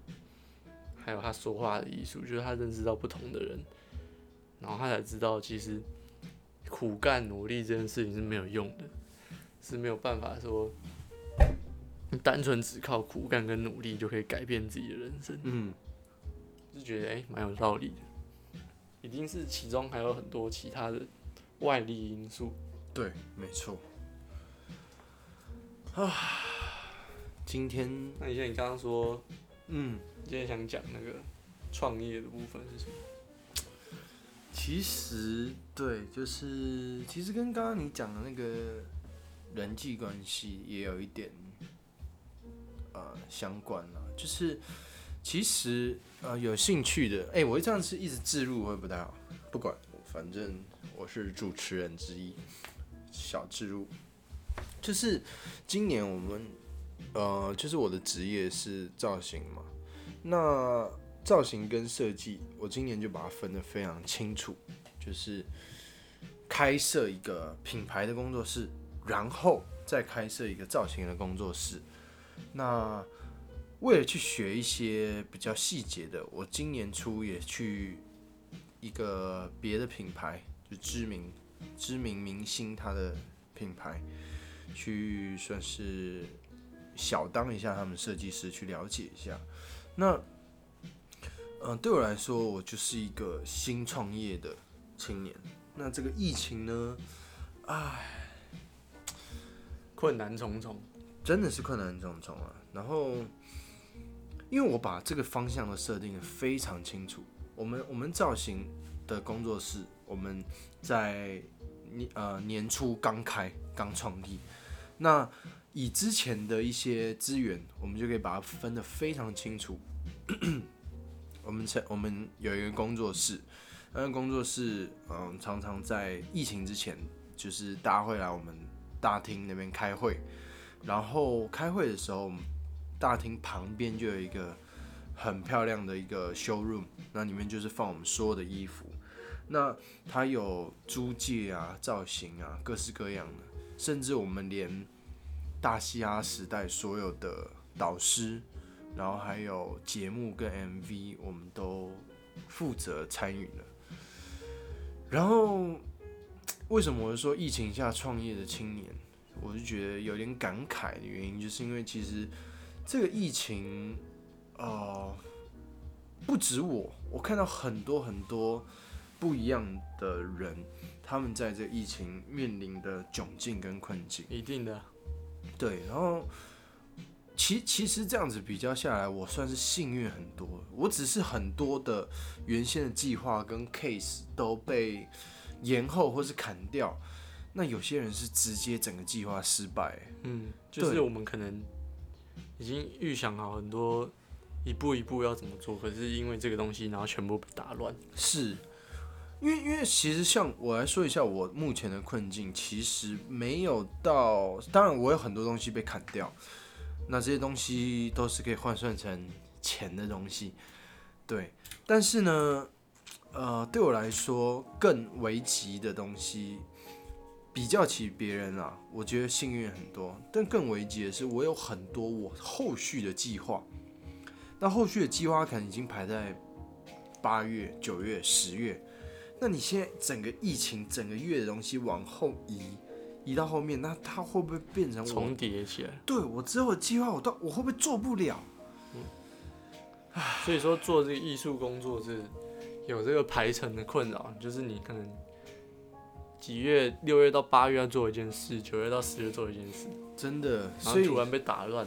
还有他说话的艺术，就是他认识到不同的人，然后他才知道其实。苦干努力这件事情是没有用的，是没有办法说，单纯只靠苦干跟努力就可以改变自己的人生。嗯，就觉得哎，蛮有道理的，一定是其中还有很多其他的外力因素。对，没错。啊，今天，那你像你刚刚说，嗯，今天想讲那个创业的部分是什么？其实，对，就是其实跟刚刚你讲的那个人际关系也有一点呃相关了。就是其实呃有兴趣的，哎、欸，我这样子一直置入会不太好，不管，反正我是主持人之一，小置入。就是今年我们呃，就是我的职业是造型嘛，那。造型跟设计，我今年就把它分得非常清楚，就是开设一个品牌的工作室，然后再开设一个造型的工作室。那为了去学一些比较细节的，我今年初也去一个别的品牌，就知名知名明星他的品牌，去算是小当一下他们设计师，去了解一下。那嗯，对我来说，我就是一个新创业的青年。那这个疫情呢，唉，困难重重，真的是困难重重啊。然后，因为我把这个方向都设定非常清楚。我们我们造型的工作室，我们在年呃年初刚开刚创立，那以之前的一些资源，我们就可以把它分得非常清楚。我们成我们有一个工作室，那个工作室嗯，常常在疫情之前，就是大家会来我们大厅那边开会，然后开会的时候，大厅旁边就有一个很漂亮的一个 showroom，那里面就是放我们所有的衣服。那它有租借啊、造型啊，各式各样的，甚至我们连大西哈时代所有的导师，然后还有节目跟 MV，我们都负责参与了。然后为什么我说疫情下创业的青年，我就觉得有点感慨的原因，就是因为其实这个疫情，呃，不止我，我看到很多很多。不一样的人，他们在这疫情面临的窘境跟困境，一定的，对。然后，其其实这样子比较下来，我算是幸运很多。我只是很多的原先的计划跟 case 都被延后或是砍掉。那有些人是直接整个计划失败。嗯，就是我们可能已经预想好很多一步一步要怎么做，可是因为这个东西，然后全部被打乱。是。因为，因为其实像我来说一下我目前的困境，其实没有到，当然我有很多东西被砍掉，那这些东西都是可以换算成钱的东西，对。但是呢，呃，对我来说更危急的东西，比较起别人啊，我觉得幸运很多。但更危急的是，我有很多我后续的计划，那后续的计划可能已经排在八月、九月、十月。那你现在整个疫情整个月的东西往后移，移到后面，那它会不会变成重叠起来？对，我之后的计划，我到我会不会做不了？嗯，所以说做这个艺术工作是有这个排程的困扰，就是你可能几月六月到八月要做一件事，九月到十月做一件事，真的，所以突然被打乱。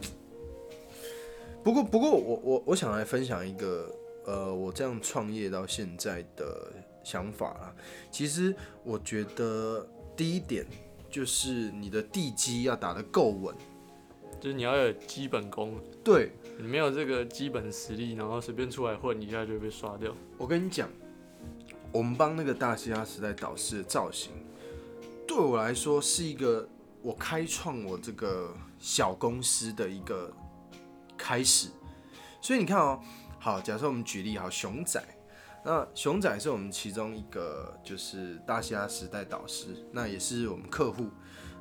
不过，不过我我我想来分享一个，呃，我这样创业到现在的。想法啊，其实我觉得第一点就是你的地基要打得够稳，就是你要有基本功。对，你没有这个基本实力，然后随便出来混一下就会被刷掉。我跟你讲，我们帮那个大西亚时代导师的造型，对我来说是一个我开创我这个小公司的一个开始。所以你看哦，好，假设我们举例好，熊仔。那熊仔是我们其中一个，就是大西亚时代导师，那也是我们客户。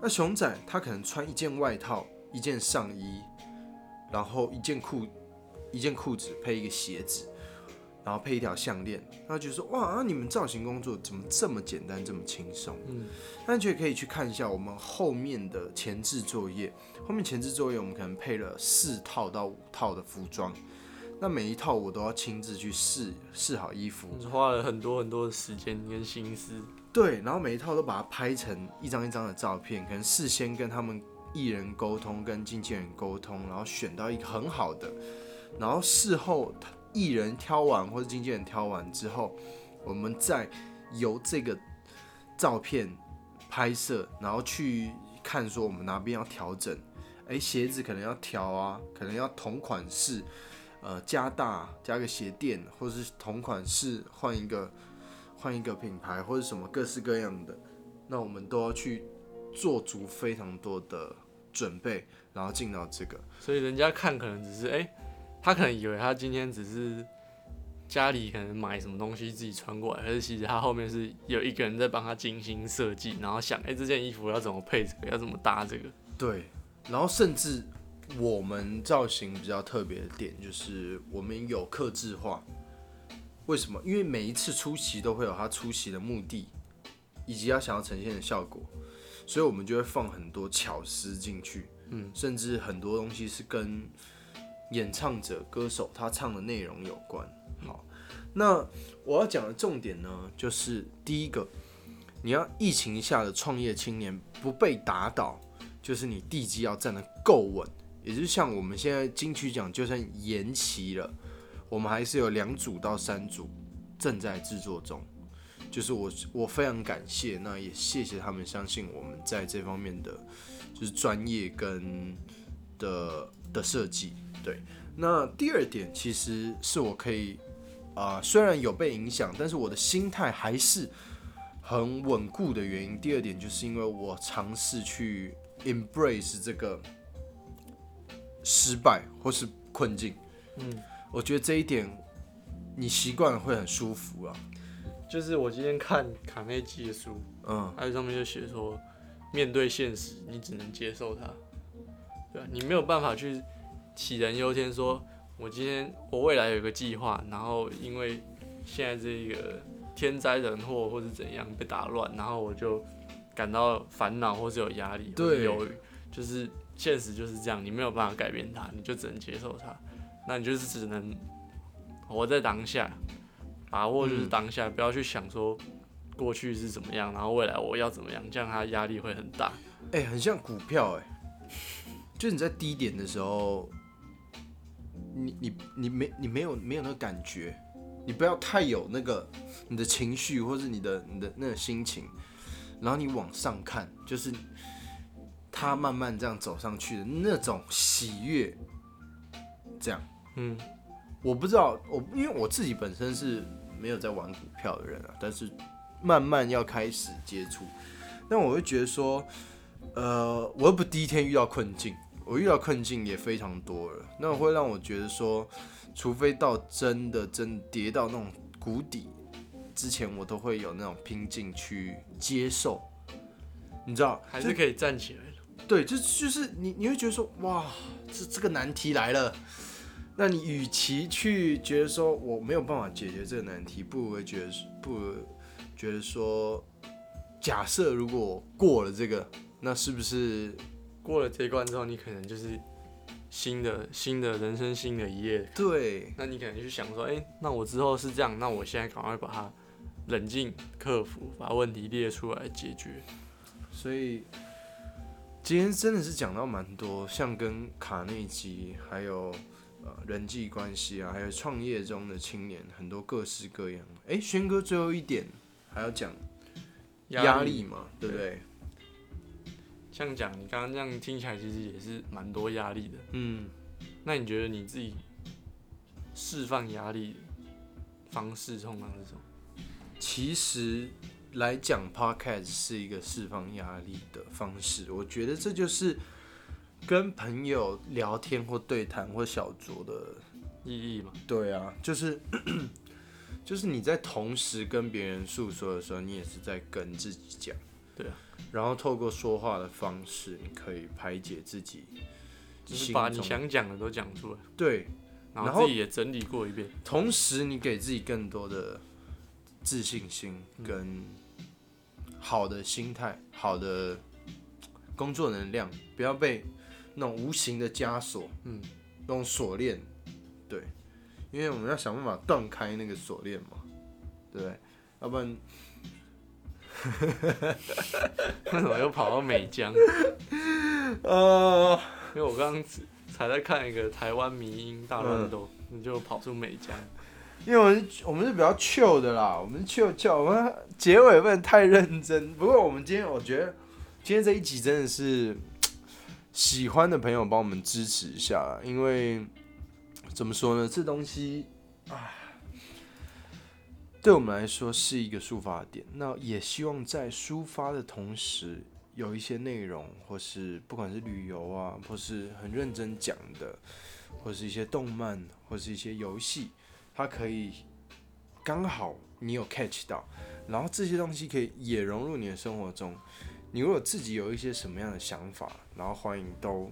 那熊仔他可能穿一件外套、一件上衣，然后一件裤、一件裤子配一个鞋子，然后配一条项链，他就说哇，你们造型工作怎么这么简单、这么轻松？嗯，那就可以去看一下我们后面的前置作业。后面前置作业我们可能配了四套到五套的服装。那每一套我都要亲自去试试好衣服，花了很多很多的时间跟心思。对，然后每一套都把它拍成一张一张的照片，可能事先跟他们艺人沟通，跟经纪人沟通，然后选到一个很好的，然后事后艺人挑完或者经纪人挑完之后，我们再由这个照片拍摄，然后去看说我们哪边要调整，哎，鞋子可能要调啊，可能要同款式。呃，加大加个鞋垫，或者是同款式换一个换一个品牌，或者什么各式各样的，那我们都要去做足非常多的准备，然后进到这个。所以人家看可能只是，哎、欸，他可能以为他今天只是家里可能买什么东西自己穿过来，可是其实他后面是有一个人在帮他精心设计，然后想，哎、欸，这件衣服要怎么配这个，要怎么搭这个。对，然后甚至。我们造型比较特别的点就是我们有克制化，为什么？因为每一次出席都会有他出席的目的，以及他想要呈现的效果，所以我们就会放很多巧思进去，嗯，甚至很多东西是跟演唱者、歌手他唱的内容有关。好，那我要讲的重点呢，就是第一个，你要疫情下的创业青年不被打倒，就是你地基要站得够稳。也就是像我们现在金曲奖就算延期了，我们还是有两组到三组正在制作中。就是我我非常感谢，那也谢谢他们相信我们在这方面的就是专业跟的的设计。对，那第二点其实是我可以啊、虽然有被影响，但是我的心态还是很稳固的原因。第二点就是因为我尝试去 embrace 这个。失败或是困境。嗯，我觉得这一点你习惯了会很舒服啊。就是我今天看卡内基的书，嗯，它上面就写说，面对现实，你只能接受它。对啊，你没有办法去杞人忧天，说我今天我未来有一个计划，然后因为现在这个天灾人祸或是怎样被打乱，然后我就感到烦恼或是有压力，对，忧郁，就是现实就是这样，你没有办法改变它，你就只能接受它，那你就是只能活在当下，把握就是当下，嗯、不要去想说过去是怎么样，然后未来我要怎么样，这样它压力会很大。哎、欸，很像股票哎、欸。就你在低点的时候，你你你没你没有没有那个感觉，你不要太有那个你的情绪或是你的你的那个心情，然后你往上看，就是他慢慢这样走上去的那种喜悦，这样，嗯，我不知道我因为我自己本身是没有在玩股票的人啊，但是慢慢要开始接触，那我会觉得说，呃，我又不第一天遇到困境。我遇到困境也非常多了，那会让我觉得说，除非到真的真跌到那种谷底之前，我都会有那种拼劲去接受，你知道，还是可以站起来的。对，就就是你你会觉得说，哇，这这个难题来了，那你与其去觉得说我没有办法解决这个难题，不如觉得不如觉得说，假设如果过了这个，那是不是？过了这一关之后，你可能就是新的新的人生新的一页。对，那你可能就想说，哎、欸，那我之后是这样，那我现在赶快把它冷静克服，把问题列出来解决。所以今天真的是讲到蛮多，像跟卡内基，还有呃人际关系啊，还有创业中的青年，很多各式各样。哎、欸，轩哥最后一点还要讲压力嘛，对不对？像讲你刚刚这样听起来，其实也是蛮多压力的。嗯，那你觉得你自己释放压力方式通常是什么？其实来讲，Podcast 是一个释放压力的方式。我觉得这就是跟朋友聊天或对谈或小酌的意义嘛。对啊，就是 就是你在同时跟别人诉说的时候，你也是在跟自己讲。对啊。然后透过说话的方式，你可以排解自己，就是把你想讲的都讲出来。对，然后自己也整理过一遍。同时，你给自己更多的自信心跟好的心态、好的工作能量，不要被那种无形的枷锁，嗯，那种锁链。对，因为我们要想办法断开那个锁链嘛，对不对？要不然。为什么又跑到美江？呃，因为我刚刚才在看一个台湾迷音大乱斗，你就跑出美江。因为我们我们是比较 chill 的啦，我们 chill chill，我们结尾不能太认真。不过我们今天我觉得今天这一集真的是喜欢的朋友帮我们支持一下，因为怎么说呢，这东西啊。对我们来说是一个抒发点，那也希望在抒发的同时，有一些内容，或是不管是旅游啊，或是很认真讲的，或是一些动漫，或是一些游戏，它可以刚好你有 catch 到，然后这些东西可以也融入你的生活中。你如果自己有一些什么样的想法，然后欢迎都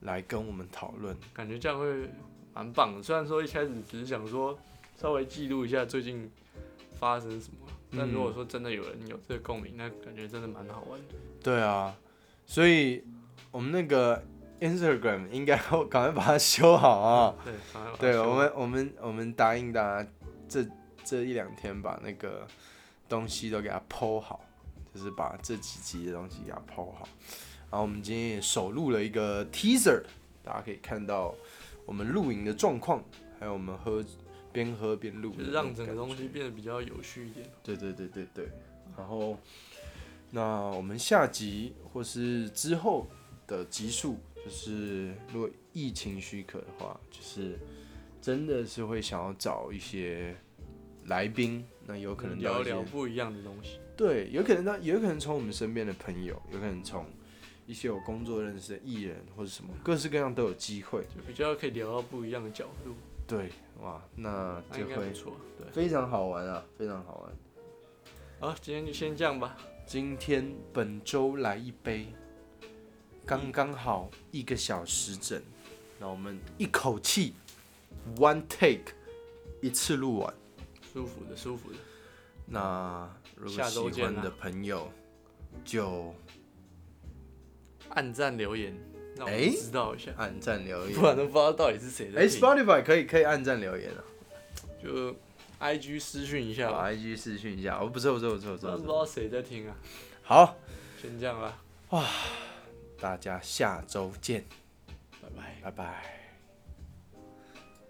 来跟我们讨论，感觉这样会蛮棒的。虽然说一开始只是想说稍微记录一下最近。发生什么？但如果说真的有人有这个共鸣，那感觉真的蛮好玩的。对啊，所以我们那个 Instagram 应该要赶快把它修好啊。对，对，我们我们我们答应大家，这这一两天把那个东西都给它 po 好，就是把这几集的东西给它 po 好。然后我们今天也首录了一个 teaser，大家可以看到我们露营的状况，还有我们喝。边喝边录，就是让整个东西变得比较有序一点。对对对对对。然后，那我们下集或是之后的集数，就是如果疫情许可的话，就是真的是会想要找一些来宾，那有可能聊聊不一样的东西。对，有可能呢，有可能从我们身边的朋友，有可能从一些有工作认识的艺人或者什么，各式各样都有机会，就比较可以聊到不一样的角度。对，哇，那就会对，非常好玩啊，非常好玩。好，今天就先这样吧。今天本周来一杯，刚刚好一个小时整，那我们一口气 one take 一次录完，舒服的，舒服的。那如果喜欢的朋友就按赞留言，让我们知道一下。按赞留言，不然都不知道到底是谁在。哎，Spotify 可以可以按赞留言啊，就。I G 私讯一下吧，I G 私讯一下，哦，不错不错不错不错，不知道谁在听啊。好，先这样吧，哇，大家下周见，拜拜，拜拜。